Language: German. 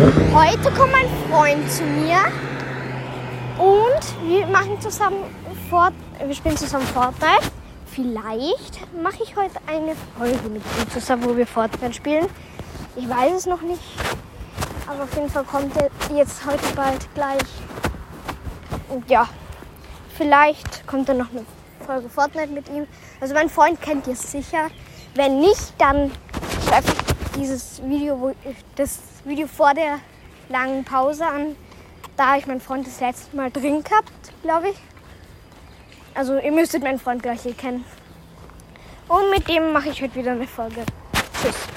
Heute kommt mein Freund zu mir und wir machen zusammen Fort wir spielen zusammen Fortnite. Vielleicht mache ich heute eine Folge mit ihm zusammen, wo wir Fortnite spielen. Ich weiß es noch nicht. Aber auf jeden Fall kommt er jetzt heute bald gleich. Und ja, vielleicht kommt dann noch eine Folge Fortnite mit ihm. Also mein Freund kennt ihr sicher. Wenn nicht, dann schreibt dieses Video, wo das Video vor der langen Pause an. Da habe ich meinen Freund das letzte Mal drin gehabt, glaube ich. Also ihr müsstet meinen Freund gleich hier kennen. Und mit dem mache ich heute wieder eine Folge. Tschüss.